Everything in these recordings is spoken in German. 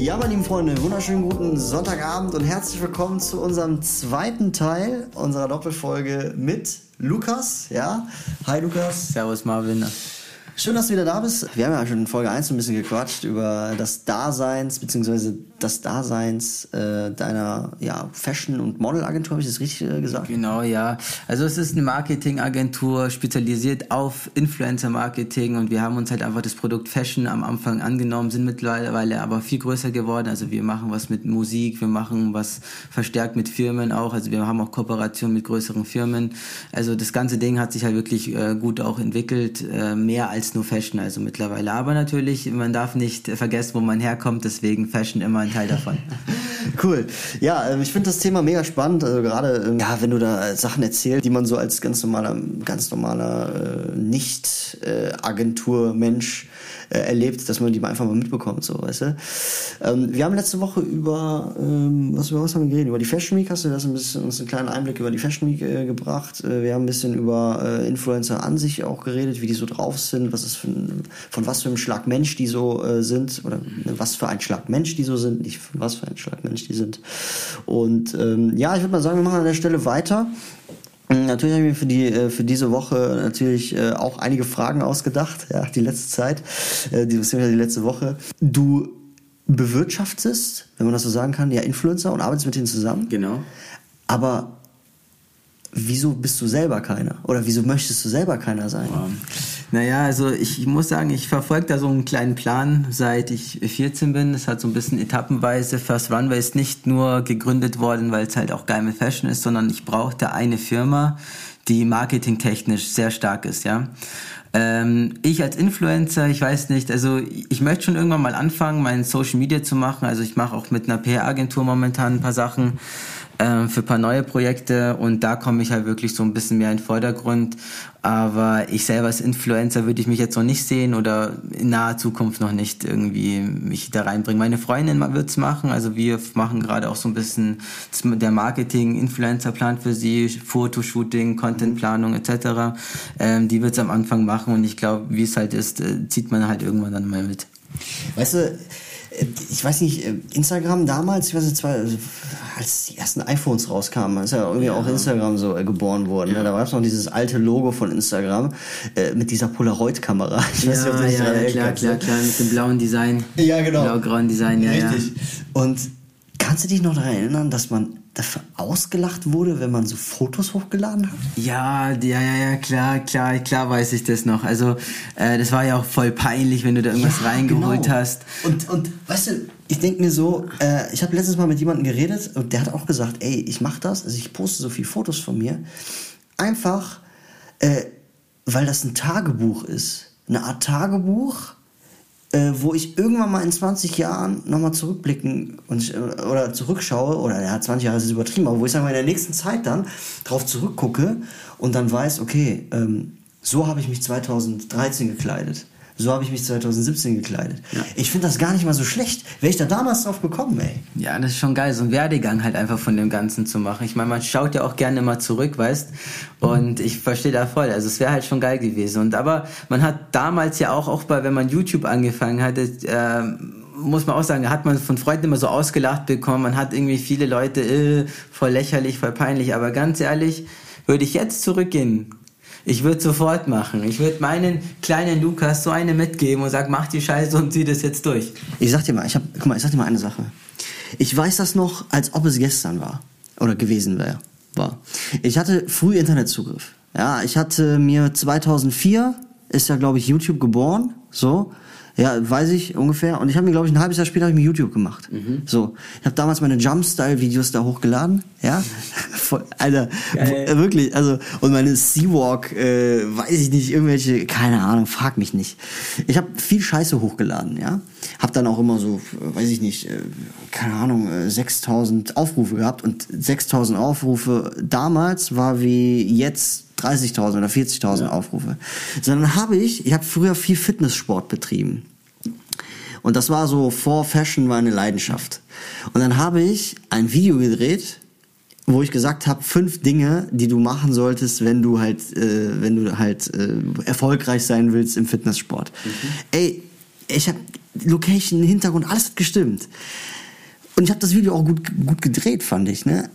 Ja, meine lieben Freunde, wunderschönen guten Sonntagabend und herzlich willkommen zu unserem zweiten Teil unserer Doppelfolge mit Lukas. Ja, hi Lukas. Servus Marvin. Schön, dass du wieder da bist. Wir haben ja schon in Folge 1 ein bisschen gequatscht über das Daseins, beziehungsweise das Daseins äh, deiner ja, Fashion- und Modelagentur, habe ich das richtig äh, gesagt? Genau, ja. Also es ist eine Marketingagentur, spezialisiert auf Influencer-Marketing und wir haben uns halt einfach das Produkt Fashion am Anfang angenommen, sind mittlerweile aber viel größer geworden. Also wir machen was mit Musik, wir machen was verstärkt mit Firmen auch. Also wir haben auch Kooperation mit größeren Firmen. Also das ganze Ding hat sich halt wirklich äh, gut auch entwickelt, äh, mehr als nur Fashion, also mittlerweile. Aber natürlich, man darf nicht vergessen, wo man herkommt, deswegen Fashion immer ein Teil davon. cool. Ja, ähm, ich finde das Thema mega spannend. Also gerade, ähm, ja, wenn du da Sachen erzählst, die man so als ganz normaler, ganz normaler äh, Nicht-Agentur-Mensch äh, erlebt, dass man die einfach mal mitbekommt, so, weißt du. Ähm, wir haben letzte Woche über, was, über was haben wir geredet? Über die Fashion Week hast du das ein bisschen, uns einen kleinen Einblick über die Fashion Week äh, gebracht. Wir haben ein bisschen über Influencer an sich auch geredet, wie die so drauf sind, was ist für ein, von was für einem Schlag Mensch die so sind, oder was für ein Schlag Mensch die so sind, nicht von was für ein Schlag Mensch die sind. Und ähm, ja, ich würde mal sagen, wir machen an der Stelle weiter. Natürlich habe ich mir für, die, äh, für diese Woche natürlich äh, auch einige Fragen ausgedacht, ja, die letzte Zeit, äh, die, die letzte Woche. Du bewirtschaftest, wenn man das so sagen kann, ja Influencer und arbeitest mit denen zusammen. Genau. Aber wieso bist du selber keiner? Oder wieso möchtest du selber keiner sein? Wow. Naja, also ich, ich muss sagen, ich verfolge da so einen kleinen Plan, seit ich 14 bin. Das hat so ein bisschen etappenweise. First Runway ist nicht nur gegründet worden, weil es halt auch geil mit Fashion ist, sondern ich brauchte eine Firma, die marketingtechnisch sehr stark ist, ja. Ähm, ich als Influencer, ich weiß nicht, also ich möchte schon irgendwann mal anfangen, mein Social Media zu machen. Also ich mache auch mit einer PR-Agentur momentan ein paar Sachen äh, für paar neue Projekte und da komme ich halt wirklich so ein bisschen mehr in den Vordergrund. Aber ich selber als Influencer würde ich mich jetzt noch nicht sehen oder in naher Zukunft noch nicht irgendwie mich da reinbringen. Meine Freundin wird's machen, also wir machen gerade auch so ein bisschen der Marketing-Influencer-Plan für sie, Fotoshooting, Contentplanung etc. Ähm, die wird's am Anfang machen und ich glaube, wie es halt ist, äh, zieht man halt irgendwann dann mal mit. Weißt du, ich weiß nicht, äh, Instagram damals, ich weiß nicht, also, als die ersten iPhones rauskamen, ist ja irgendwie ja. auch Instagram so äh, geboren worden. Ne? Ja. Da war es noch dieses alte Logo von Instagram äh, mit dieser Polaroid-Kamera. Ich weiß ja, nicht, ob du ja, ja, klar, klar, klar, mit dem blauen Design. Ja, genau. Blau-grauen Design, ja, Richtig. Und kannst du dich noch daran erinnern, dass man dafür ausgelacht wurde, wenn man so Fotos hochgeladen hat? Ja, ja, ja, ja, klar, klar, klar weiß ich das noch. Also äh, das war ja auch voll peinlich, wenn du da irgendwas ja, reingeholt genau. hast. Und, und weißt du, ich denke mir so, äh, ich habe letztens mal mit jemandem geredet und der hat auch gesagt, ey, ich mache das, also ich poste so viele Fotos von mir, einfach, äh, weil das ein Tagebuch ist. Eine Art Tagebuch, äh, wo ich irgendwann mal in 20 Jahren nochmal zurückblicken und, äh, oder zurückschaue, oder ja, 20 Jahre ist es übertrieben, aber wo ich sag mal in der nächsten Zeit dann drauf zurückgucke und dann weiß, okay, ähm, so habe ich mich 2013 gekleidet. So habe ich mich 2017 gekleidet. Ja. Ich finde das gar nicht mal so schlecht. Wäre ich da damals drauf gekommen, ey. Ja, das ist schon geil, so einen Werdegang halt einfach von dem Ganzen zu machen. Ich meine, man schaut ja auch gerne mal zurück, weißt? Und ich verstehe da voll. Also es wäre halt schon geil gewesen. Und aber man hat damals ja auch, auch bei, wenn man YouTube angefangen hatte, äh, muss man auch sagen, hat man von Freunden immer so ausgelacht bekommen. Man hat irgendwie viele Leute, äh, voll lächerlich, voll peinlich. Aber ganz ehrlich, würde ich jetzt zurückgehen, ich würde sofort machen. Ich würde meinen kleinen Lukas so eine mitgeben und sagen, mach die Scheiße und zieh das jetzt durch. Ich sag dir mal, ich hab, guck mal, ich sag dir mal eine Sache. Ich weiß das noch, als ob es gestern war. Oder gewesen wäre. War. Ich hatte früh Internetzugriff. Ja, ich hatte mir 2004, ist ja glaube ich YouTube geboren, so. Ja, weiß ich ungefähr. Und ich habe mir, glaube ich, ein halbes Jahr später hab ich mir YouTube gemacht. Mhm. So, ich habe damals meine Jump-Style-Videos da hochgeladen. Ja, Voll, Alter, Geil. wirklich. Also und meine Seawalk, äh, weiß ich nicht, irgendwelche, keine Ahnung, frag mich nicht. Ich habe viel Scheiße hochgeladen. Ja, habe dann auch immer so, äh, weiß ich nicht, äh, keine Ahnung, äh, 6000 Aufrufe gehabt und 6000 Aufrufe damals war wie jetzt 30.000 oder 40.000 Aufrufe. Sondern habe ich, ich habe früher viel Fitnesssport betrieben. Und das war so vor Fashion war eine Leidenschaft. Und dann habe ich ein Video gedreht, wo ich gesagt habe, fünf Dinge, die du machen solltest, wenn du halt, äh, wenn du halt äh, erfolgreich sein willst im Fitnesssport. Ey, ich habe Location, Hintergrund, alles hat gestimmt. Und ich habe das Video auch gut, gut gedreht, fand ich, ne?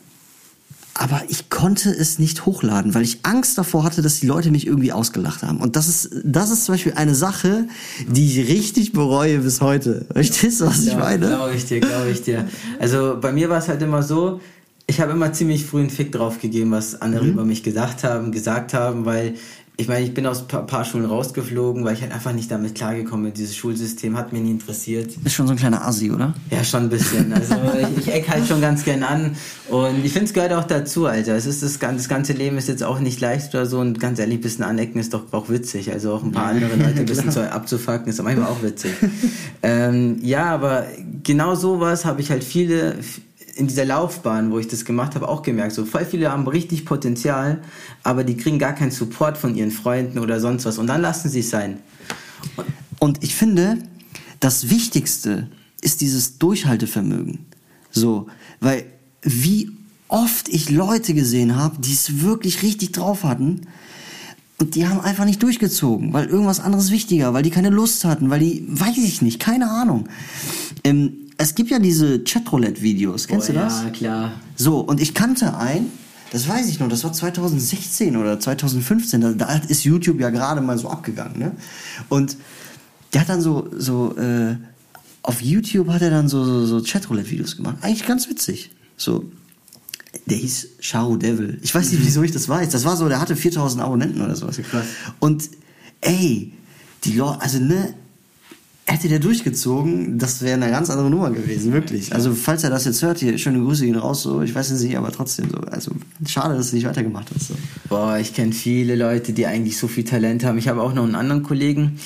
Aber ich konnte es nicht hochladen, weil ich Angst davor hatte, dass die Leute mich irgendwie ausgelacht haben. Und das ist, das ist zum Beispiel eine Sache, die ich richtig bereue bis heute. Verstehst du, was ich Ja, meine? Glaube ich dir, glaube ich dir. Also bei mir war es halt immer so, ich habe immer ziemlich früh einen Fick drauf gegeben, was andere über mich gedacht haben, gesagt haben, weil ich meine, ich bin aus ein paar, paar Schulen rausgeflogen, weil ich halt einfach nicht damit klargekommen bin. Dieses Schulsystem hat mir nie interessiert. Ist schon so ein kleiner Assi, oder? Ja, schon ein bisschen. Also ich, ich eck halt schon ganz gern an. Und ich finde, es gehört auch dazu, Alter. Es ist das, das ganze Leben ist jetzt auch nicht leicht oder so. Und ganz ehrlich, ein bisschen anecken ist doch auch witzig. Also auch ein paar andere Leute ein bisschen zu, abzufacken ist manchmal auch witzig. ähm, ja, aber genau sowas habe ich halt viele in dieser Laufbahn, wo ich das gemacht habe, auch gemerkt. So voll viele haben richtig Potenzial, aber die kriegen gar keinen Support von ihren Freunden oder sonst was. Und dann lassen sie es sein. Und ich finde, das Wichtigste ist dieses Durchhaltevermögen. So, weil wie oft ich Leute gesehen habe, die es wirklich richtig drauf hatten und die haben einfach nicht durchgezogen, weil irgendwas anderes wichtiger, weil die keine Lust hatten, weil die, weiß ich nicht, keine Ahnung. Ähm, es gibt ja diese Chatroulette-Videos, kennst Oh, du das? Ja, klar. So, und ich kannte einen, das weiß ich noch, das war 2016 oder 2015, da, da ist YouTube ja gerade mal so abgegangen, ne? Und der hat dann so, so, äh, auf YouTube hat er dann so, so, so Chatroulette-Videos gemacht. Eigentlich ganz witzig. So, der hieß Shao Devil. Ich weiß nicht, wieso ich das weiß. Das war so, der hatte 4000 Abonnenten oder sowas. Krass. Und, ey, die Leute, also, ne, hätte der durchgezogen, das wäre eine ganz andere Nummer gewesen, wirklich. Also, falls er das jetzt hört, hier, schöne Grüße gehen raus, so, ich weiß es nicht, aber trotzdem so. Also, schade, dass du nicht weitergemacht hast. So. Boah, ich kenne viele Leute, die eigentlich so viel Talent haben. Ich habe auch noch einen anderen Kollegen,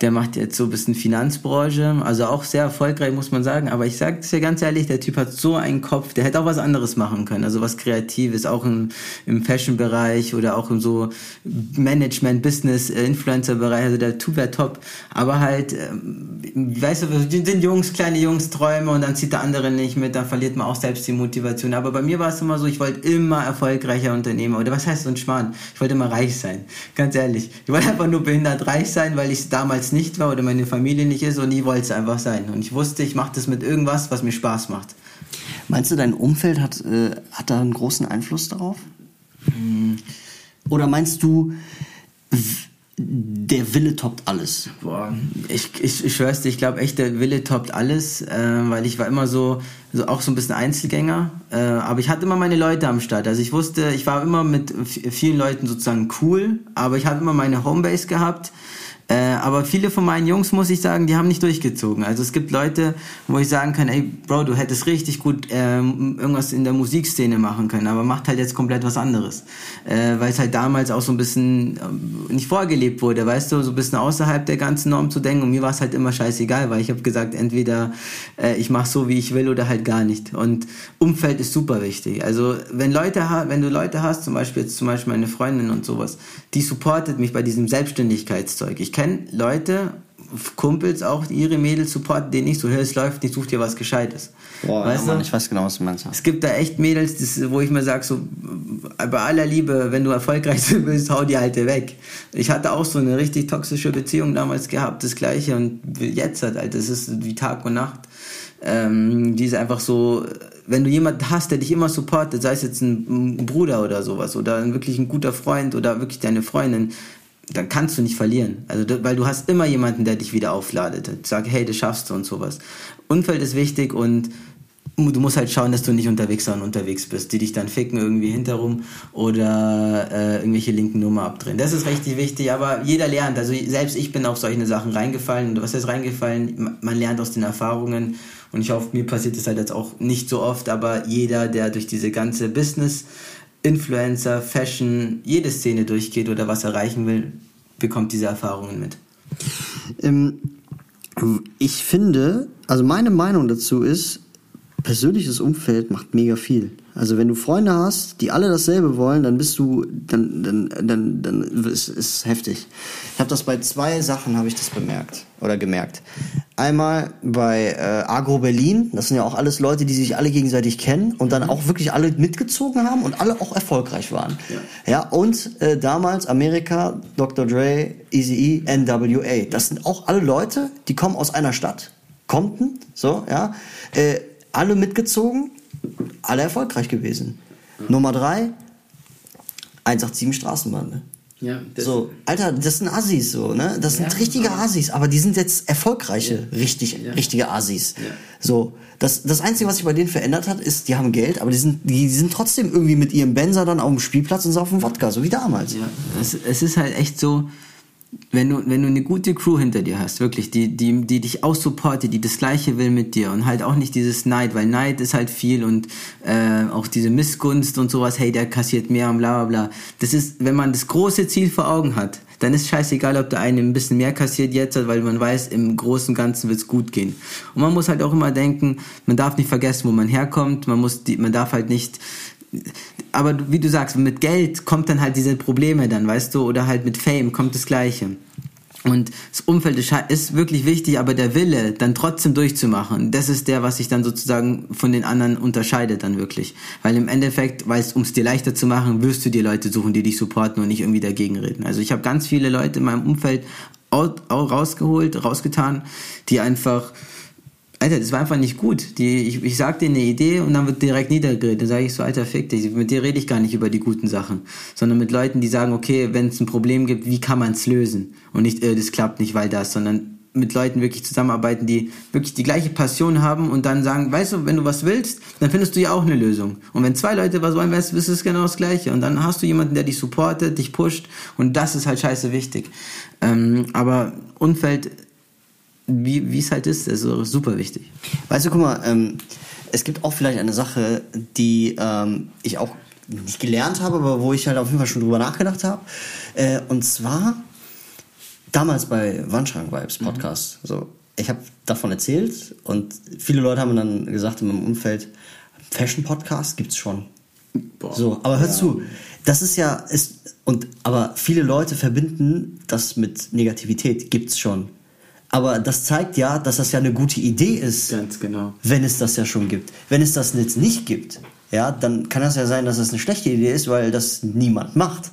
der macht jetzt so ein bisschen Finanzbranche, also auch sehr erfolgreich, muss man sagen. Aber ich sage es dir ganz ehrlich, der Typ hat so einen Kopf, der hätte auch was anderes machen können, also was Kreatives, auch im, im Fashion-Bereich oder auch im so Management, Business, äh, Influencer-Bereich. Also der Typ wäre top. Aber halt, ähm, weißt du, sind Jungs, kleine Jungs, Träume und dann zieht der andere nicht mit, dann verliert man auch selbst die Motivation. Aber bei mir war es immer so, ich wollte immer erfolgreicher Unternehmer. Oder was heißt so ein Schmarrn? Ich wollte immer reich sein. Ganz ehrlich. Ich wollte einfach nur behindert reich sein, weil ich es nicht war oder meine Familie nicht ist und ich wollte es einfach sein. Und ich wusste, ich mache das mit irgendwas, was mir Spaß macht. Meinst du, dein Umfeld hat, äh, hat da einen großen Einfluss darauf? Oder meinst du, der Wille toppt alles? Boah, ich, ich, ich schwör's dir, ich glaube echt, der Wille toppt alles, äh, weil ich war immer so, so auch so ein bisschen Einzelgänger, äh, aber ich hatte immer meine Leute am Start. Also ich wusste, ich war immer mit vielen Leuten sozusagen cool, aber ich habe immer meine Homebase gehabt. Äh, aber viele von meinen Jungs, muss ich sagen, die haben nicht durchgezogen. Also es gibt Leute, wo ich sagen kann, ey Bro, du hättest richtig gut ähm, irgendwas in der Musikszene machen können, aber macht halt jetzt komplett was anderes. Äh, Weil es halt damals auch so ein bisschen ähm, nicht vorgelebt wurde, weißt du, so ein bisschen außerhalb der ganzen Norm zu denken. Und mir war es halt immer scheißegal, weil ich habe gesagt, entweder äh, ich mache so, wie ich will oder halt gar nicht. Und Umfeld ist super wichtig. Also wenn Leute, wenn du Leute hast, zum Beispiel jetzt zum Beispiel meine Freundin und sowas, die supportet mich bei diesem Selbstständigkeitszeug. Ich kenne Leute, Kumpels auch, ihre Mädels supporten, denen nicht so, hey, es läuft, nicht such dir was Gescheites. weißt du? ich weiß genau, was du meinst. Es gibt da echt Mädels, das, wo ich mir sage, so, bei aller Liebe, wenn du erfolgreich sein willst, hau die alte weg. Ich hatte auch so eine richtig toxische Beziehung damals gehabt, das gleiche und jetzt halt, Alter, das ist wie Tag und Nacht. Ähm, die ist einfach so, wenn du jemanden hast, der dich immer supportet, sei es jetzt ein, Bruder oder sowas oder wirklich ein guter Freund oder wirklich deine Freundin, dann kannst du nicht verlieren. Also, weil du hast immer jemanden, der dich wieder aufladet. Sag, hey, das schaffst du und sowas. Umfeld ist wichtig und du musst halt schauen, dass du nicht unterwegs und unterwegs bist, die dich dann ficken irgendwie hinterrum oder äh, irgendwelche linken Nummer abdrehen. Das ist richtig wichtig, aber jeder lernt. Also selbst ich bin auf solche Sachen reingefallen. Und was heißt reingefallen? Man lernt aus den Erfahrungen und ich hoffe, mir passiert das halt jetzt auch nicht so oft, aber jeder, der durch diese ganze Business, Influencer, Fashion, jede Szene durchgeht oder was erreichen will, bekommt diese Erfahrungen mit. Ähm, ich finde, also meine Meinung dazu ist, persönliches Umfeld macht mega viel. Also wenn du Freunde hast, die alle dasselbe wollen, dann bist du, dann, dann, dann, dann ist es heftig. Ich habe das bei zwei Sachen habe ich das bemerkt oder gemerkt. Einmal bei äh, Agro Berlin, das sind ja auch alles Leute, die sich alle gegenseitig kennen und dann auch wirklich alle mitgezogen haben und alle auch erfolgreich waren. Ja, ja und äh, damals Amerika, Dr. Dre, Eazy-E, NWA. Das sind auch alle Leute, die kommen aus einer Stadt. Compton, so, ja. Äh, alle mitgezogen, alle erfolgreich gewesen. Mhm. Nummer drei, 187 Straßenbande. Ja, so, Alter, das sind Assis so, ne? Das sind ja, richtige Assis, aber die sind jetzt erfolgreiche, ja. richtig, richtige Assis. So, das, das Einzige, was sich bei denen verändert hat, ist, die haben Geld, aber die sind, die, die sind trotzdem irgendwie mit ihrem Benzer dann auf dem Spielplatz und saufen Wodka, so wie damals. Ja, es, es ist halt echt so, wenn du, wenn du eine gute Crew hinter dir hast, wirklich, die, die, die dich auch supportet, die das Gleiche will mit dir und halt auch nicht dieses Neid, weil Neid ist halt viel und äh, auch diese Missgunst und sowas, hey, der kassiert mehr und bla bla bla. Das ist, wenn man das große Ziel vor Augen hat, dann ist scheißegal, ob der eine ein bisschen mehr kassiert jetzt, weil man weiß, im Großen und Ganzen wird es gut gehen. Und man muss halt auch immer denken, man darf nicht vergessen, wo man herkommt, man muss die, man darf halt nicht aber wie du sagst, mit Geld kommt dann halt diese Probleme dann, weißt du, oder halt mit Fame kommt das Gleiche. Und das Umfeld ist wirklich wichtig, aber der Wille, dann trotzdem durchzumachen, das ist der, was sich dann sozusagen von den anderen unterscheidet dann wirklich. Weil im Endeffekt, weil es um es dir leichter zu machen, wirst du dir Leute suchen, die dich supporten und nicht irgendwie dagegen reden. Also ich habe ganz viele Leute in meinem Umfeld auch rausgeholt, rausgetan, die einfach Alter, das war einfach nicht gut. Die, ich, ich sag dir eine Idee und dann wird direkt niedergeredet. Dann sage ich so, Alter, fick dich. Mit dir rede ich gar nicht über die guten Sachen, sondern mit Leuten, die sagen, okay, wenn es ein Problem gibt, wie kann man es lösen? Und nicht, äh, das klappt nicht, weil das, sondern mit Leuten wirklich zusammenarbeiten, die wirklich die gleiche Passion haben und dann sagen, weißt du, wenn du was willst, dann findest du ja auch eine Lösung. Und wenn zwei Leute was wollen, weißt du, ist es genau das Gleiche. Und dann hast du jemanden, der dich supportet, dich pusht und das ist halt scheiße wichtig. Ähm, aber Umfeld wie es halt ist, also super wichtig. Weißt du, guck mal, ähm, es gibt auch vielleicht eine Sache, die ähm, ich auch nicht gelernt habe, aber wo ich halt auf jeden Fall schon drüber nachgedacht habe. Äh, und zwar damals bei Wandschrank Vibes mhm. Podcast. Mhm. So, ich habe davon erzählt und viele Leute haben dann gesagt in meinem Umfeld, Fashion Podcast gibt's schon. Boah, so, aber hör ja. zu, das ist ja ist und aber viele Leute verbinden das mit Negativität. Gibt's schon. Aber das zeigt ja, dass das ja eine gute Idee ist. Ganz genau. Wenn es das ja schon gibt. Wenn es das jetzt nicht gibt, ja, dann kann das ja sein, dass das eine schlechte Idee ist, weil das niemand macht.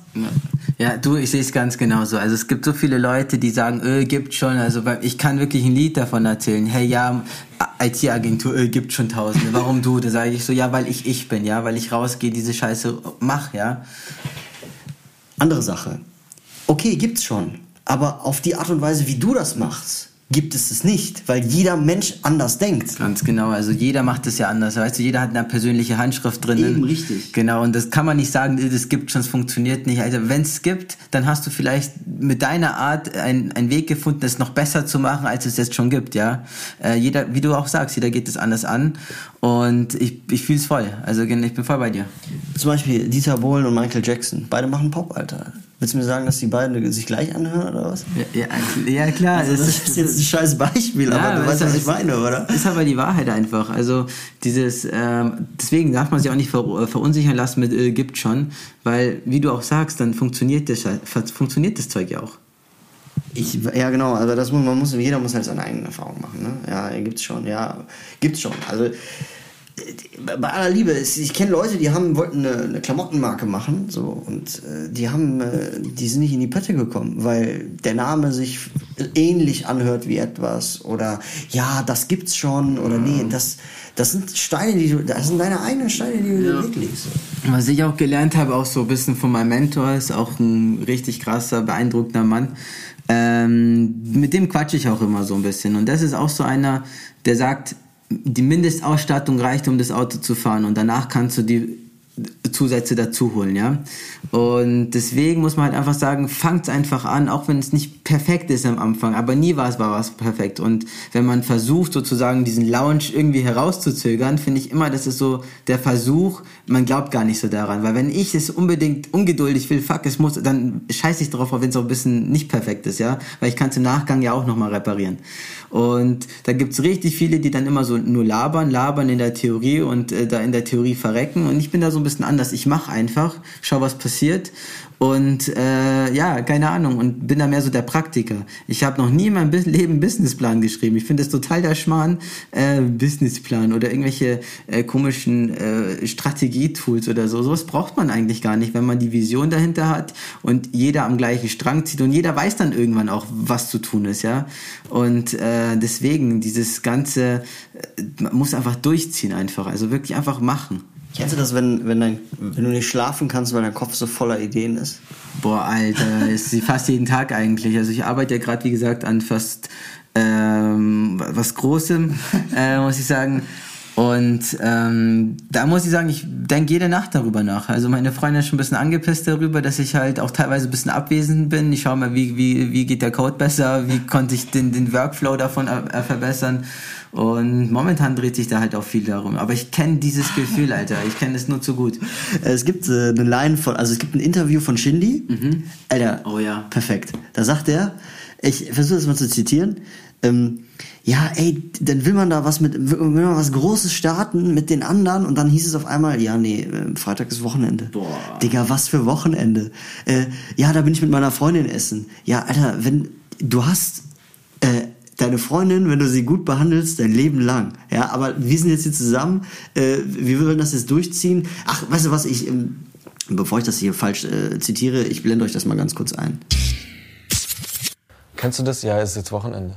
Ja, du, ich sehe es ganz genauso. Also es gibt so viele Leute, die sagen, Öl gibt schon. Also ich kann wirklich ein Lied davon erzählen. Hey, ja, IT-Agentur, Öl gibt schon Tausende. Warum du? Da sage ich so, ja, weil ich ich bin, ja, weil ich rausgehe, diese Scheiße mach, ja. Andere Sache. Okay, gibt's schon. Aber auf die Art und Weise, wie du das machst, gibt es es nicht, weil jeder Mensch anders denkt. Ganz genau, also jeder macht es ja anders. Weißt du, jeder hat eine persönliche Handschrift drin. Eben, richtig. Genau, und das kann man nicht sagen, das gibt schon, es funktioniert nicht. Also wenn es gibt, dann hast du vielleicht mit deiner Art einen Weg gefunden, es noch besser zu machen, als es jetzt schon gibt, ja. Äh, jeder, wie du auch sagst, jeder geht es anders an und ich, ich fühle es voll. Also ich bin voll bei dir. Zum Beispiel Dieter Bohlen und Michael Jackson, beide machen Pop, Alter. Willst du mir sagen, dass die beiden sich gleich anhören oder was? Ja, ja, ja klar. Also das, ist jetzt ein scheiß Beispiel, ja, aber du weißt, was ich meine, oder? Ist aber die Wahrheit einfach. Also dieses, ähm, deswegen darf man sich auch nicht ver äh, verunsichern lassen mit äh, gibt schon, weil wie du auch sagst, dann funktioniert das, funktioniert das Zeug ja auch. Ich, ja, genau, also das muss, man muss, jeder muss halt seine eigenen Erfahrungen machen, ne? Ja, gibt's schon, ja, gibt's schon. Also bei aller Liebe, ich kenne Leute, die haben, wollten eine, eine Klamottenmarke machen, so, und äh, die haben, äh, die sind nicht in die Pötte gekommen, weil der Name sich ähnlich anhört wie etwas, oder ja, das gibt's schon, oder nee, mhm. das, das sind Steine, die du, das sind deine eigenen Steine, die du ja. weglegst. Was ich auch gelernt habe, auch so ein bisschen von meinem Mentor, ist auch ein richtig krasser, beeindruckender Mann. Ähm, mit dem quatsche ich auch immer so ein bisschen. Und das ist auch so einer, der sagt, die Mindestausstattung reicht, um das Auto zu fahren. Und danach kannst du die Zusätze dazu holen, ja. Und deswegen muss man halt einfach sagen, fangt einfach an, auch wenn es nicht perfekt ist am Anfang, aber nie war es war was perfekt. Und wenn man versucht, sozusagen diesen Lounge irgendwie herauszuzögern, finde ich immer, das ist so der Versuch, man glaubt gar nicht so daran. Weil wenn ich es unbedingt ungeduldig will, fuck, es muss, dann scheiße ich drauf, wenn es auch ein bisschen nicht perfekt ist, ja. Weil ich kann es im Nachgang ja auch nochmal reparieren. Und da gibt's richtig viele, die dann immer so nur labern, labern in der Theorie und äh, da in der Theorie verrecken. Und ich bin da so ein bisschen anders. Ich mache einfach, schau, was passiert und äh, ja, keine Ahnung. Und bin da mehr so der Praktiker. Ich habe noch nie in meinem Leben einen Businessplan geschrieben. Ich finde es total der Schmarrn, äh, Businessplan oder irgendwelche äh, komischen äh, Strategietools oder so. Sowas braucht man eigentlich gar nicht, wenn man die Vision dahinter hat und jeder am gleichen Strang zieht und jeder weiß dann irgendwann auch, was zu tun ist, ja. Und äh, deswegen dieses ganze, äh, man muss einfach durchziehen einfach. Also wirklich einfach machen. Kennst du das, wenn, wenn, dein, wenn du nicht schlafen kannst, weil dein Kopf so voller Ideen ist? Boah, Alter, ist sie fast jeden Tag eigentlich. Also ich arbeite ja gerade, wie gesagt, an fast ähm, was Großem, äh, muss ich sagen. Und ähm, da muss ich sagen, ich denke jede Nacht darüber nach. Also meine Freundin ist schon ein bisschen angepisst darüber, dass ich halt auch teilweise ein bisschen abwesend bin. Ich schaue mal, wie, wie, wie geht der Code besser, wie konnte ich den, den Workflow davon äh, verbessern. Und momentan dreht sich da halt auch viel darum. Aber ich kenne dieses Gefühl, Alter. Ich kenne es nur zu gut. Es gibt äh, eine Line von, also es gibt ein Interview von Shindy. Mhm. Alter, oh ja. Perfekt. Da sagt er, ich versuche das mal zu zitieren. Ähm, ja, ey, dann will man da was mit, will man was Großes starten mit den anderen und dann hieß es auf einmal, ja, nee, äh, Freitag ist Wochenende. Boah. Digga, was für Wochenende? Äh, ja, da bin ich mit meiner Freundin essen. Ja, Alter, wenn, du hast, äh, deine Freundin, wenn du sie gut behandelst, dein Leben lang. Ja, aber wir sind jetzt hier zusammen, äh, wir wollen das jetzt durchziehen. Ach, weißt du was, ich, ähm, bevor ich das hier falsch äh, zitiere, ich blende euch das mal ganz kurz ein. Kennst du das? Ja, es ist jetzt Wochenende.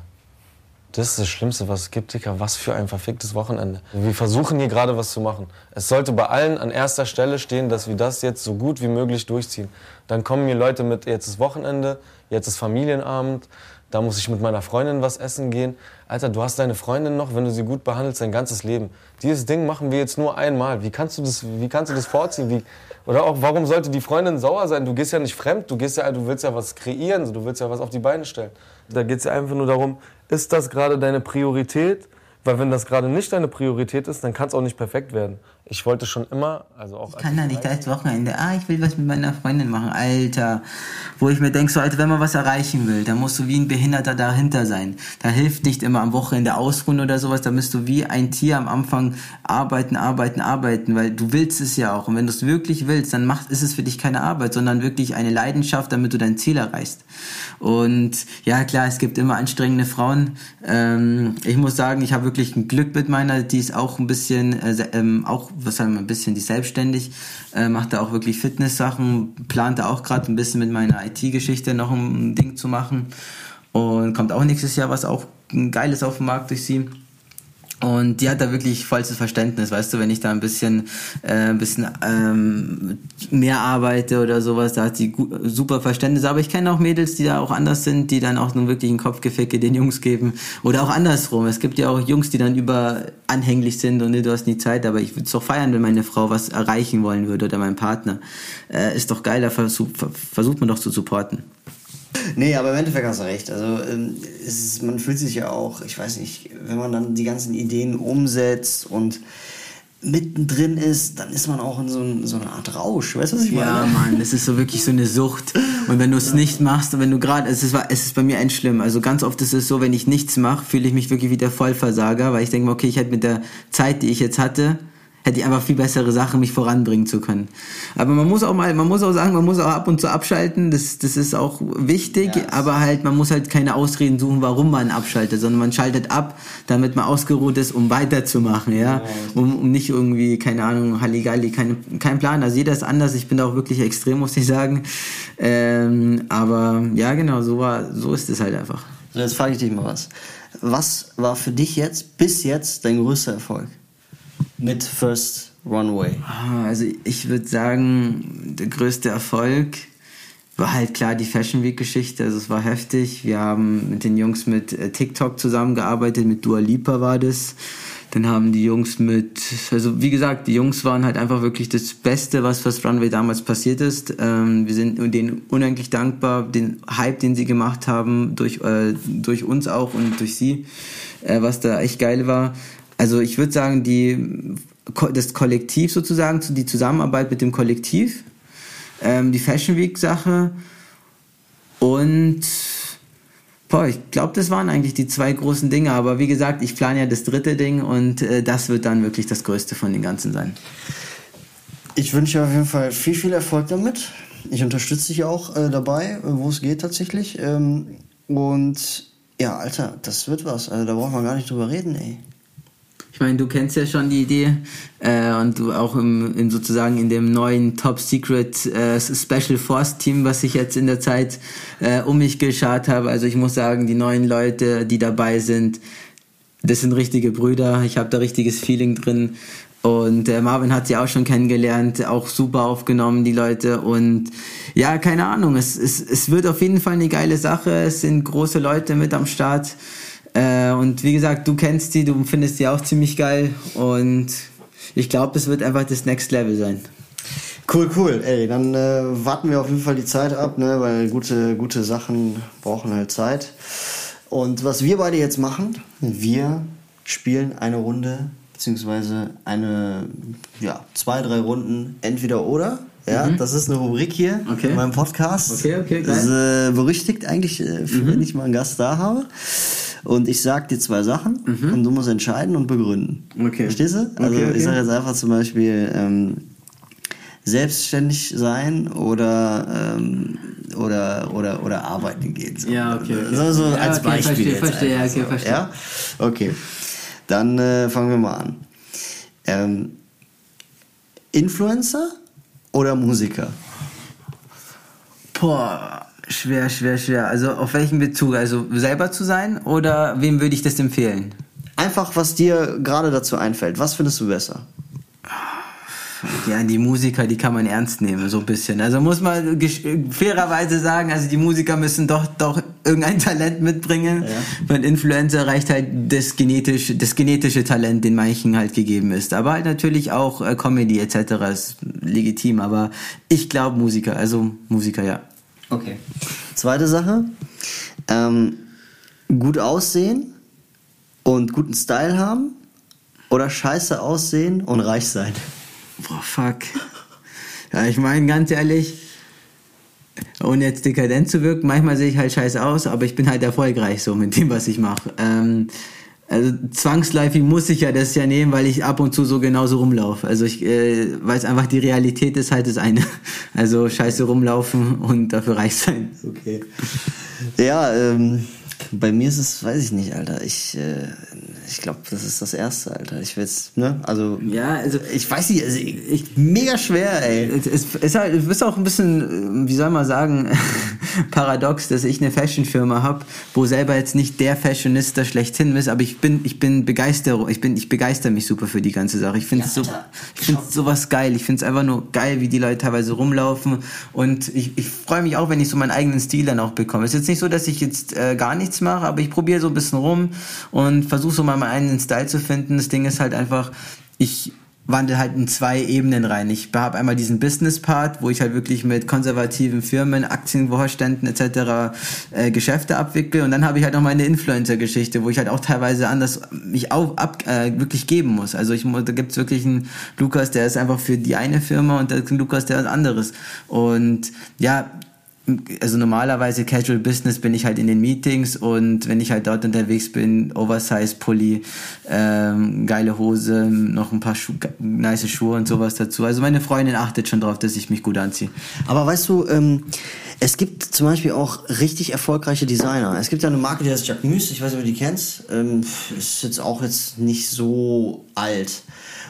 Das ist das Schlimmste, was es gibt, Dicker. Was für ein verficktes Wochenende. Wir versuchen hier gerade was zu machen. Es sollte bei allen an erster Stelle stehen, dass wir das jetzt so gut wie möglich durchziehen. Dann kommen mir Leute mit, jetzt ist Wochenende, jetzt ist Familienabend, da muss ich mit meiner Freundin was essen gehen. Alter, du hast deine Freundin noch, wenn du sie gut behandelst, dein ganzes Leben. Dieses Ding machen wir jetzt nur einmal. Wie kannst du das, wie kannst du das vorziehen? Wie, oder auch, warum sollte die Freundin sauer sein? Du gehst ja nicht fremd, du, gehst ja, du willst ja was kreieren, du willst ja was auf die Beine stellen. Da geht es ja einfach nur darum, ist das gerade deine Priorität? Weil wenn das gerade nicht deine Priorität ist, dann kann es auch nicht perfekt werden. Ich wollte schon immer, also auch. Ich kann da nicht als Wochenende, ah, ich will was mit meiner Freundin machen, Alter. Wo ich mir denke, so, Alter, wenn man was erreichen will, dann musst du wie ein Behinderter dahinter sein. Da hilft nicht immer am Wochenende ausruhen oder sowas, da müsst du wie ein Tier am Anfang arbeiten, arbeiten, arbeiten, weil du willst es ja auch. Und wenn du es wirklich willst, dann macht, ist es für dich keine Arbeit, sondern wirklich eine Leidenschaft, damit du dein Ziel erreichst. Und ja, klar, es gibt immer anstrengende Frauen. Ähm, ich muss sagen, ich habe wirklich ein Glück mit meiner, die ist auch ein bisschen, äh, ähm, auch was wir, ein bisschen die selbstständig, äh, macht da auch wirklich Fitness-Sachen, plant da auch gerade ein bisschen mit meiner IT-Geschichte noch ein Ding zu machen und kommt auch nächstes Jahr was auch geiles auf den Markt durch sie. Und die hat da wirklich vollstes Verständnis, weißt du, wenn ich da ein bisschen, äh, ein bisschen ähm, mehr arbeite oder sowas, da hat sie super Verständnis. Aber ich kenne auch Mädels, die da auch anders sind, die dann auch nun wirklich einen Kopfgeficke den Jungs geben. Oder auch andersrum. Es gibt ja auch Jungs, die dann über anhänglich sind und nee, du hast nie Zeit, aber ich würde es doch feiern, wenn meine Frau was erreichen wollen würde oder mein Partner. Äh, ist doch geil, da versucht, versucht man doch zu supporten. Nee, aber im Endeffekt hast du recht. Also ähm, ist, man fühlt sich ja auch, ich weiß nicht, wenn man dann die ganzen Ideen umsetzt und mittendrin ist, dann ist man auch in so, ein, so einer Art Rausch. Weißt du, was ich meine? Ja, Mann, es ist so wirklich so eine Sucht. Und wenn du es ja. nicht machst, wenn du gerade, es ist, es ist bei mir echt schlimm. Also ganz oft ist es so, wenn ich nichts mache, fühle ich mich wirklich wie der Vollversager, weil ich denke, okay, ich hätte mit der Zeit, die ich jetzt hatte, hätte ich einfach viel bessere Sachen mich voranbringen zu können. Aber man muss auch mal, man muss auch sagen, man muss auch ab und zu abschalten, das, das ist auch wichtig, ja, aber halt, man muss halt keine Ausreden suchen, warum man abschaltet, sondern man schaltet ab, damit man ausgeruht ist, um weiterzumachen, ja, ja um, um nicht irgendwie, keine Ahnung, Halligalli, kein, kein Plan, also jeder ist anders, ich bin da auch wirklich extrem, muss ich sagen, ähm, aber ja, genau, so war, so ist es halt einfach. So, jetzt frage ich dich mal was. Was war für dich jetzt, bis jetzt, dein größter Erfolg? Mit First Runway? Ah, also ich würde sagen, der größte Erfolg war halt klar die Fashion Week Geschichte. Also es war heftig. Wir haben mit den Jungs mit äh, TikTok zusammengearbeitet, mit Dua Lipa war das. Dann haben die Jungs mit, also wie gesagt, die Jungs waren halt einfach wirklich das Beste, was fürs Runway damals passiert ist. Ähm, wir sind denen unendlich dankbar, den Hype, den sie gemacht haben, durch, äh, durch uns auch und durch sie, äh, was da echt geil war. Also ich würde sagen, die, das Kollektiv sozusagen, die Zusammenarbeit mit dem Kollektiv, ähm, die Fashion Week Sache und Boah, ich glaube, das waren eigentlich die zwei großen Dinge. Aber wie gesagt, ich plane ja das dritte Ding und äh, das wird dann wirklich das größte von den ganzen sein. Ich wünsche auf jeden Fall viel, viel Erfolg damit. Ich unterstütze dich auch äh, dabei, wo es geht tatsächlich. Ähm, und ja, Alter, das wird was. Also da braucht man gar nicht drüber reden, ey. Ich meine, du kennst ja schon die Idee äh, und du auch im, in sozusagen in dem neuen Top Secret äh, Special Force Team, was ich jetzt in der Zeit äh, um mich geschaut habe. Also ich muss sagen, die neuen Leute, die dabei sind, das sind richtige Brüder. Ich habe da richtiges Feeling drin. Und äh, Marvin hat sie auch schon kennengelernt, auch super aufgenommen, die Leute. Und ja, keine Ahnung, es, es, es wird auf jeden Fall eine geile Sache. Es sind große Leute mit am Start. Äh, und wie gesagt, du kennst die, du findest die auch ziemlich geil und ich glaube, es wird einfach das Next Level sein. Cool, cool. Ey, dann äh, warten wir auf jeden Fall die Zeit ab, ne, weil gute, gute Sachen brauchen halt Zeit. Und was wir beide jetzt machen, wir spielen eine Runde, beziehungsweise eine, ja, zwei, drei Runden, entweder oder. Ja, mhm. das ist eine Rubrik hier okay. in meinem Podcast. Okay, okay, geil. Das ist äh, berüchtigt eigentlich, äh, mhm. wenn ich mal einen Gast da habe. Und ich sag dir zwei Sachen mhm. und du musst entscheiden und begründen. Okay. Verstehst du? Also okay, okay. ich sage jetzt einfach zum Beispiel ähm, selbstständig sein oder ähm, oder oder oder arbeiten gehen. So. Ja, okay. okay. So, so ja, als okay, Beispiel verstehe, jetzt verstehe, ja, okay, so. verstehe. Ja, okay. Dann äh, fangen wir mal an. Ähm, Influencer oder Musiker? Boah, Schwer, schwer, schwer. Also auf welchen Bezug? Also selber zu sein oder wem würde ich das empfehlen? Einfach, was dir gerade dazu einfällt. Was findest du besser? Ja, die Musiker, die kann man ernst nehmen, so ein bisschen. Also muss man fairerweise sagen, also die Musiker müssen doch, doch irgendein Talent mitbringen. Ja. Influencer reicht halt das genetische, das genetische Talent, den manchen halt gegeben ist. Aber halt natürlich auch äh, Comedy etc. ist legitim. Aber ich glaube Musiker, also Musiker, ja. Okay. Zweite Sache. Ähm, gut aussehen und guten Style haben oder scheiße aussehen und reich sein? Boah, fuck. Ja, ich meine, ganz ehrlich, ohne jetzt dekadent zu wirken, manchmal sehe ich halt scheiße aus, aber ich bin halt erfolgreich so mit dem, was ich mache. Ähm, also zwangsläufig muss ich ja das ja nehmen, weil ich ab und zu so genauso rumlaufe. Also ich äh, weiß einfach, die Realität ist halt das eine. Also scheiße rumlaufen und dafür reich sein. Okay. Ja, ähm, bei mir ist es, weiß ich nicht, Alter. Ich, äh, ich glaube, das ist das Erste, Alter. Ich will ne? Also, ja, also ich weiß nicht, also ich, ich, mega schwer, ey. Es, ist halt, es ist auch ein bisschen, wie soll man sagen, paradox, dass ich eine Fashionfirma habe, wo selber jetzt nicht der Fashionista schlechthin ist, aber ich bin, ich bin begeistert, ich bin, ich begeister mich super für die ganze Sache. Ich finde ja, so, ich finde sowas geil. Ich finde es einfach nur geil, wie die Leute teilweise rumlaufen und ich, ich freue mich auch, wenn ich so meinen eigenen Stil dann auch bekomme. Es ist jetzt nicht so, dass ich jetzt äh, gar nichts mache, aber ich probiere so ein bisschen rum und versuche so mal meinen Style zu finden. Das Ding ist halt einfach, ich wandel halt in zwei Ebenen rein. Ich habe einmal diesen Business-Part, wo ich halt wirklich mit konservativen Firmen, Aktienvorständen etc. Äh, Geschäfte abwickle und dann habe ich halt noch meine Influencer-Geschichte, wo ich halt auch teilweise anders mich auch ab, äh, wirklich geben muss. Also ich, da gibt's wirklich einen Lukas, der ist einfach für die eine Firma und da ist ein Lukas, der ist anderes. Und ja, also normalerweise Casual Business bin ich halt in den Meetings und wenn ich halt dort unterwegs bin, Oversize Pulli, ähm, geile Hose, noch ein paar Schu nice Schuhe und sowas dazu. Also meine Freundin achtet schon darauf, dass ich mich gut anziehe. Aber weißt du, ähm, es gibt zum Beispiel auch richtig erfolgreiche Designer. Es gibt ja eine Marke, die heißt Jacquemus, ich weiß nicht, ob du die kennst. Ähm, ist jetzt auch jetzt nicht so alt.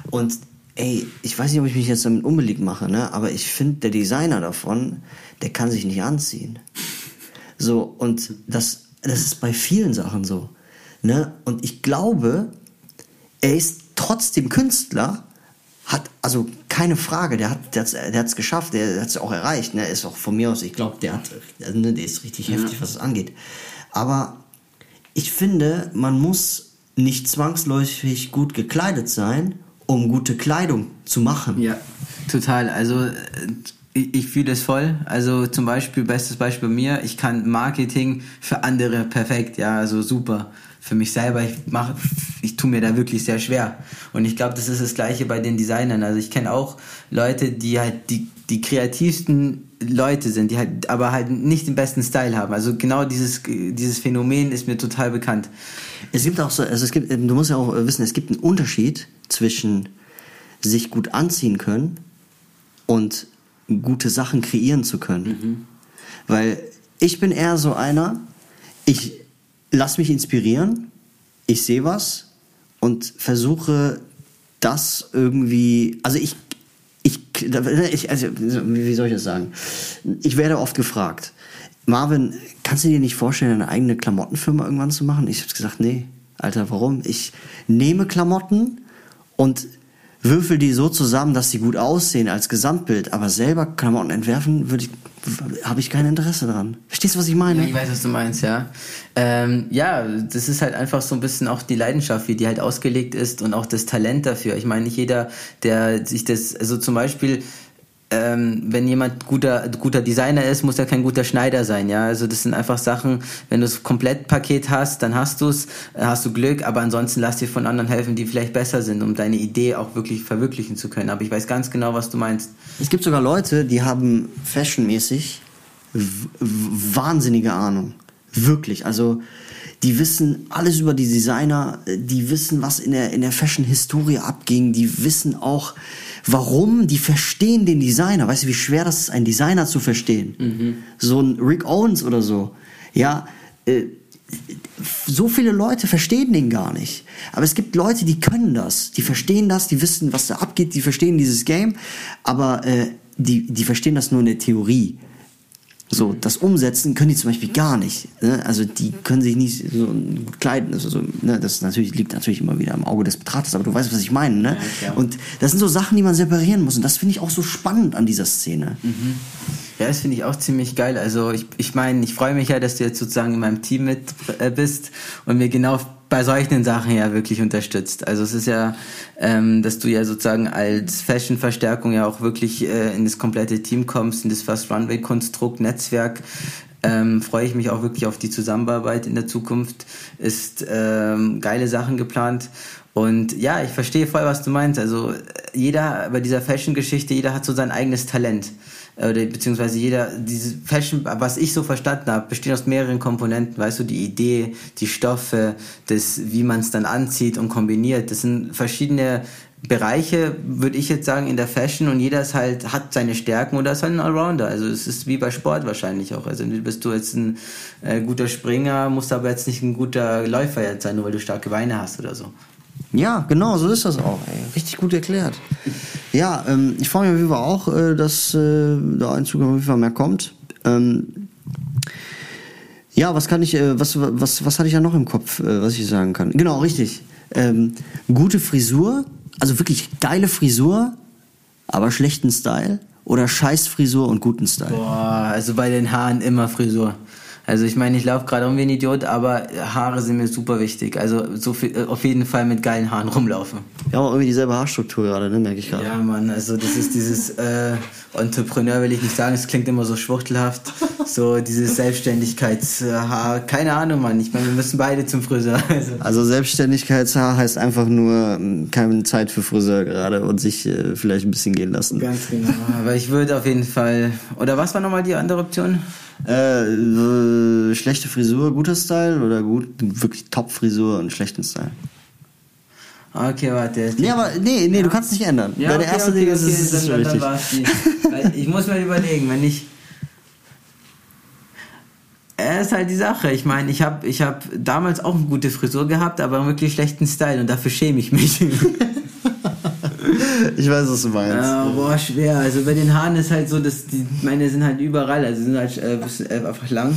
Und ey, ich weiß nicht, ob ich mich jetzt damit unbeliebt mache, ne? aber ich finde, der Designer davon, der kann sich nicht anziehen. So, und das, das ist bei vielen Sachen so. Ne? Und ich glaube, er ist trotzdem Künstler, hat, also keine Frage, der hat der hat's, der hat's geschafft, der hat es auch erreicht. Ne? Er ist auch von mir aus, ich glaube, der hat, ne, der ist richtig ja. heftig, was es angeht. Aber ich finde, man muss nicht zwangsläufig gut gekleidet sein, um gute Kleidung zu machen. Ja, total. Also äh, ich, ich fühle das voll. Also zum Beispiel, bestes Beispiel bei mir, ich kann Marketing für andere perfekt, ja, also super. Für mich selber, ich mache, ich tue mir da wirklich sehr schwer. Und ich glaube, das ist das Gleiche bei den Designern. Also ich kenne auch Leute, die halt die, die kreativsten Leute sind, die halt, aber halt nicht den besten Style haben. Also genau dieses, dieses Phänomen ist mir total bekannt. Es gibt auch so, also es gibt, du musst ja auch wissen, es gibt einen Unterschied zwischen sich gut anziehen können und gute Sachen kreieren zu können. Weil ich bin eher so einer, ich lass mich inspirieren, ich sehe was und versuche das irgendwie, also ich, ich, ich also, wie soll ich das sagen? Ich werde oft gefragt, Marvin, kannst du dir nicht vorstellen, eine eigene Klamottenfirma irgendwann zu machen? Ich habe gesagt, nee, Alter, warum? Ich nehme Klamotten und würfel die so zusammen, dass sie gut aussehen als Gesamtbild, aber selber Klamotten entwerfen, würde ich, habe ich kein Interesse dran. Verstehst du, was ich meine? Ja, ich weiß, was du meinst, ja. Ähm, ja, das ist halt einfach so ein bisschen auch die Leidenschaft, wie die halt ausgelegt ist und auch das Talent dafür. Ich meine, nicht jeder, der sich das, also zum Beispiel, ähm, wenn jemand guter, guter Designer ist, muss er kein guter Schneider sein, ja. Also das sind einfach Sachen, wenn du das Komplettpaket hast, dann hast du es, hast du Glück, aber ansonsten lass dir von anderen helfen, die vielleicht besser sind, um deine Idee auch wirklich verwirklichen zu können. Aber ich weiß ganz genau, was du meinst. Es gibt sogar Leute, die haben fashionmäßig wahnsinnige Ahnung. Wirklich. Also die wissen alles über die Designer, die wissen, was in der, in der Fashion-Historie abging, die wissen auch, warum, die verstehen den Designer. Weißt du, wie schwer das ist, einen Designer zu verstehen? So ein Rick Owens oder so. Ja, äh, so viele Leute verstehen den gar nicht. Aber es gibt Leute, die können das. Die verstehen das, die wissen, was da abgeht, die verstehen dieses Game, aber äh, die, die verstehen das nur in der Theorie. So, das Umsetzen können die zum Beispiel gar nicht. Ne? Also die können sich nicht so gut kleiden. Also so, ne? Das natürlich, liegt natürlich immer wieder am Auge des Betrachters, aber du weißt, was ich meine. Ne? klar. Und das sind so Sachen, die man separieren muss. Und das finde ich auch so spannend an dieser Szene. Ja, das finde ich auch ziemlich geil. Also ich, ich meine, ich freue mich ja, dass du jetzt sozusagen in meinem Team mit äh, bist und mir genau bei solchen Sachen ja wirklich unterstützt. Also es ist ja, ähm, dass du ja sozusagen als Fashion-Verstärkung ja auch wirklich äh, in das komplette Team kommst, in das First Runway-Konstrukt, Netzwerk. Ähm, freue ich mich auch wirklich auf die Zusammenarbeit in der Zukunft. Ist ähm, geile Sachen geplant. Und ja, ich verstehe voll, was du meinst. Also jeder bei dieser Fashion-Geschichte, jeder hat so sein eigenes Talent. Äh, Oder beziehungsweise jeder, diese Fashion, was ich so verstanden habe, besteht aus mehreren Komponenten. Weißt du, die Idee, die Stoffe, das, wie man es dann anzieht und kombiniert. Das sind verschiedene Bereiche, würde ich jetzt sagen, in der Fashion und jeder ist halt, hat seine Stärken oder ist halt ein Allrounder. Also es ist wie bei Sport wahrscheinlich auch. Also bist du jetzt ein äh, guter Springer, musst aber jetzt nicht ein guter Läufer jetzt sein, nur weil du starke Beine hast oder so. Ja, genau, so ist das auch. Ey. Richtig gut erklärt. Ja, ähm, ich freue mich auf jeden Fall auch, äh, dass äh, da in Zukunft auf jeden Fall mehr kommt. Ähm, ja, was kann ich, äh, was, was, was hatte ich ja noch im Kopf, äh, was ich sagen kann? Genau, richtig. Ähm, gute Frisur, also wirklich geile Frisur, aber schlechten Style. Oder scheiß Frisur und guten Style. Boah, also bei den Haaren immer Frisur. Also ich meine, ich laufe gerade um wie ein Idiot, aber Haare sind mir super wichtig. Also so viel, äh, auf jeden Fall mit geilen Haaren rumlaufen. Wir haben auch irgendwie dieselbe Haarstruktur gerade, ne, merke ich gerade. Ja, Mann, also das ist dieses äh, Entrepreneur will ich nicht sagen, es klingt immer so schwuchtelhaft. So dieses Selbstständigkeitshaar, keine Ahnung, Mann. Ich meine, wir müssen beide zum Friseur. Also. Also Selbstständigkeitshaar heißt einfach nur ähm, keine Zeit für Friseur gerade und sich äh, vielleicht ein bisschen gehen lassen. Ganz genau. Aber ich würde auf jeden Fall. Oder was war nochmal die andere Option? Äh, schlechte Frisur, guter Style oder gut, wirklich Top-Frisur und schlechten Style. Okay, warte. Nee, aber nee, nee, du kannst nicht ändern. Bei der ersten Liga ist es ist dann, es dann war's die. Ich muss mir überlegen, wenn ich. Er ist halt die Sache. Ich meine, ich habe ich hab damals auch eine gute Frisur gehabt, aber einen wirklich schlechten Style und dafür schäme ich mich. Ich weiß, was du meinst. Ja, boah, schwer. Also bei den Haaren ist halt so, dass die meine sind halt überall, also sind halt äh, äh, einfach lang.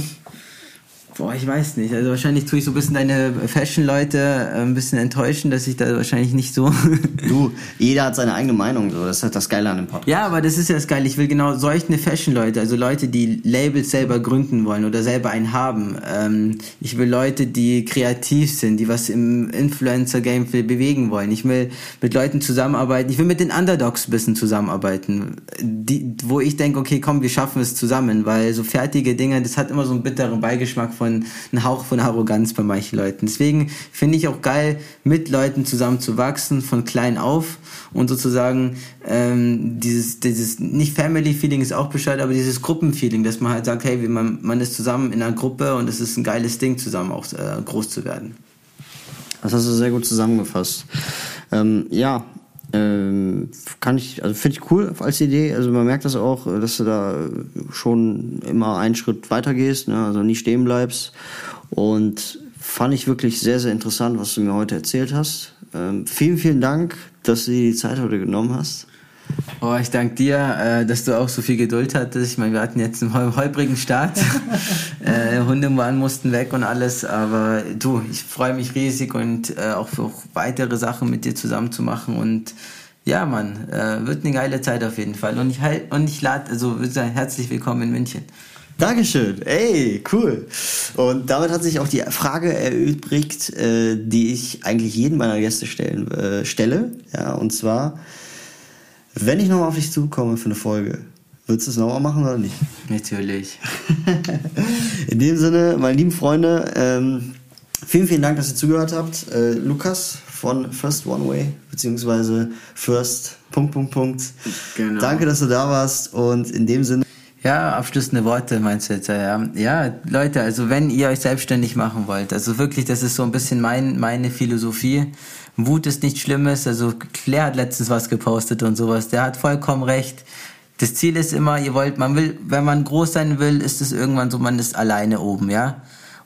Boah, ich weiß nicht. Also wahrscheinlich tue ich so ein bisschen deine Fashion-Leute äh, ein bisschen enttäuschen, dass ich da wahrscheinlich nicht so. Du, jeder hat seine eigene Meinung, so. Das ist halt das Geile an dem Podcast. ja, aber das ist ja das Geile. Ich will genau solche Fashion-Leute, also Leute, die Labels selber gründen wollen oder selber einen haben. Ähm, ich will Leute, die kreativ sind, die was im Influencer-Game bewegen wollen. Ich will mit Leuten zusammenarbeiten. Ich will mit den Underdogs ein bisschen zusammenarbeiten. Die, wo ich denke, okay, komm, wir schaffen es zusammen, weil so fertige Dinge, das hat immer so einen bitteren Beigeschmack von von einem Hauch von Arroganz bei manchen Leuten. Deswegen finde ich auch geil, mit Leuten zusammen zu wachsen, von klein auf und sozusagen ähm, dieses, dieses, nicht Family-Feeling ist auch Bescheid, aber dieses Gruppenfeeling, dass man halt sagt, hey, man, man ist zusammen in einer Gruppe und es ist ein geiles Ding, zusammen auch äh, groß zu werden. Das hast du sehr gut zusammengefasst. Ähm, ja, ähm, kann ich, also finde ich cool als Idee. Also man merkt das auch, dass du da schon immer einen Schritt weiter gehst, ne? also nie stehen bleibst. Und fand ich wirklich sehr, sehr interessant, was du mir heute erzählt hast. Ähm, vielen, vielen Dank, dass du dir die Zeit heute genommen hast. Oh, ich danke dir, äh, dass du auch so viel Geduld hattest. Ich meine, wir hatten jetzt einen holprigen Start. äh, Hundemann mussten weg und alles, aber du, ich freue mich riesig und äh, auch für weitere Sachen mit dir zusammen zu machen und ja, Mann, wird eine geile Zeit auf jeden Fall. Und ich halt, und ich lade, also würde sagen, herzlich willkommen in München. Dankeschön. Ey, cool. Und damit hat sich auch die Frage erübrigt, die ich eigentlich jedem meiner Gäste stellen, äh, stelle. Ja, und zwar, wenn ich nochmal auf dich zukomme für eine Folge, würdest du es nochmal machen oder nicht? Natürlich. In dem Sinne, meine lieben Freunde, ähm, vielen, vielen Dank, dass ihr zugehört habt. Äh, Lukas von First One Way, beziehungsweise First Punkt, Punkt, Punkt. Genau. Danke, dass du da warst und in dem Sinne, Ja, abschließende Worte meinst du jetzt, ja. Ja, Leute, also wenn ihr euch selbstständig machen wollt, also wirklich, das ist so ein bisschen mein, meine Philosophie. Wut ist nichts Schlimmes, also Claire hat letztens was gepostet und sowas, der hat vollkommen recht. Das Ziel ist immer, ihr wollt, man will, wenn man groß sein will, ist es irgendwann so, man ist alleine oben, ja.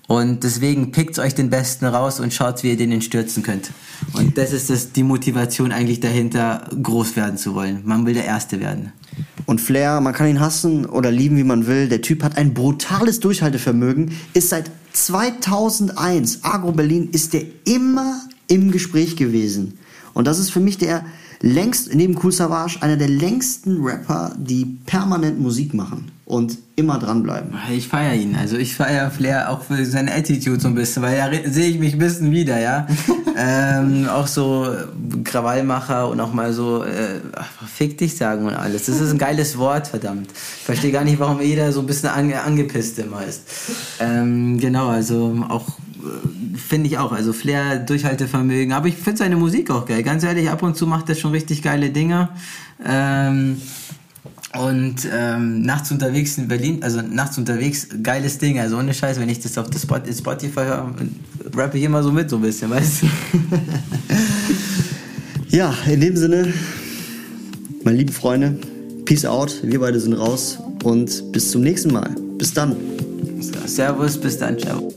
Und deswegen pickt euch den Besten raus und schaut, wie ihr den stürzen könnt. Und das ist das, die Motivation eigentlich dahinter, groß werden zu wollen. Man will der Erste werden. Und Flair, man kann ihn hassen oder lieben, wie man will. Der Typ hat ein brutales Durchhaltevermögen, ist seit 2001, Agro Berlin, ist der immer im Gespräch gewesen. Und das ist für mich der längst, neben Cool Savage, einer der längsten Rapper, die permanent Musik machen und immer dranbleiben. Ich feiere ihn. Also ich feiere Flair auch für seine Attitude so ein bisschen, weil da sehe ich mich ein bisschen wieder, ja. ähm, auch so Krawallmacher und auch mal so äh, fick dich sagen und alles. Das ist ein geiles Wort, verdammt. Ich verstehe gar nicht, warum jeder so ein bisschen ange angepisst immer ist. Ähm, genau, also auch äh, finde ich auch. Also Flair, Durchhaltevermögen. Aber ich finde seine Musik auch geil. Ganz ehrlich, ab und zu macht er schon richtig geile Dinge. Ähm, und ähm, nachts unterwegs in Berlin, also nachts unterwegs, geiles Ding. Also ohne Scheiß, wenn ich das auf das Spot, Spotify höre, rappe ich immer so mit, so ein bisschen, weißt du? Ja, in dem Sinne, meine lieben Freunde, peace out. Wir beide sind raus und bis zum nächsten Mal. Bis dann. Servus, bis dann, ciao.